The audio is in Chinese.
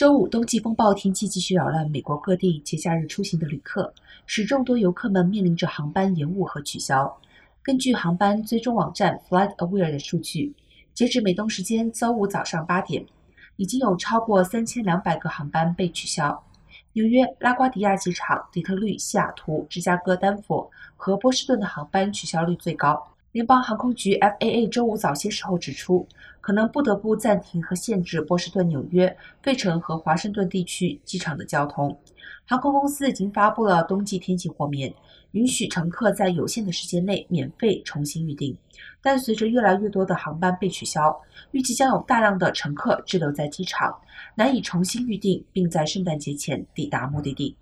周五，冬季风暴天气继续扰乱美国各地节假日出行的旅客，使众多游客们面临着航班延误和取消。根据航班追踪网站 FlightAware 的数据，截止美东时间周五早上八点，已经有超过三千两百个航班被取消。纽约、拉瓜迪亚机场、底特律、西雅图、芝加哥、丹佛和波士顿的航班取消率最高。联邦航空局 （FAA） 周五早些时候指出，可能不得不暂停和限制波士顿、纽约、费城和华盛顿地区机场的交通。航空公司已经发布了冬季天气豁免，允许乘客在有限的时间内免费重新预订。但随着越来越多的航班被取消，预计将有大量的乘客滞留在机场，难以重新预订，并在圣诞节前抵达目的地。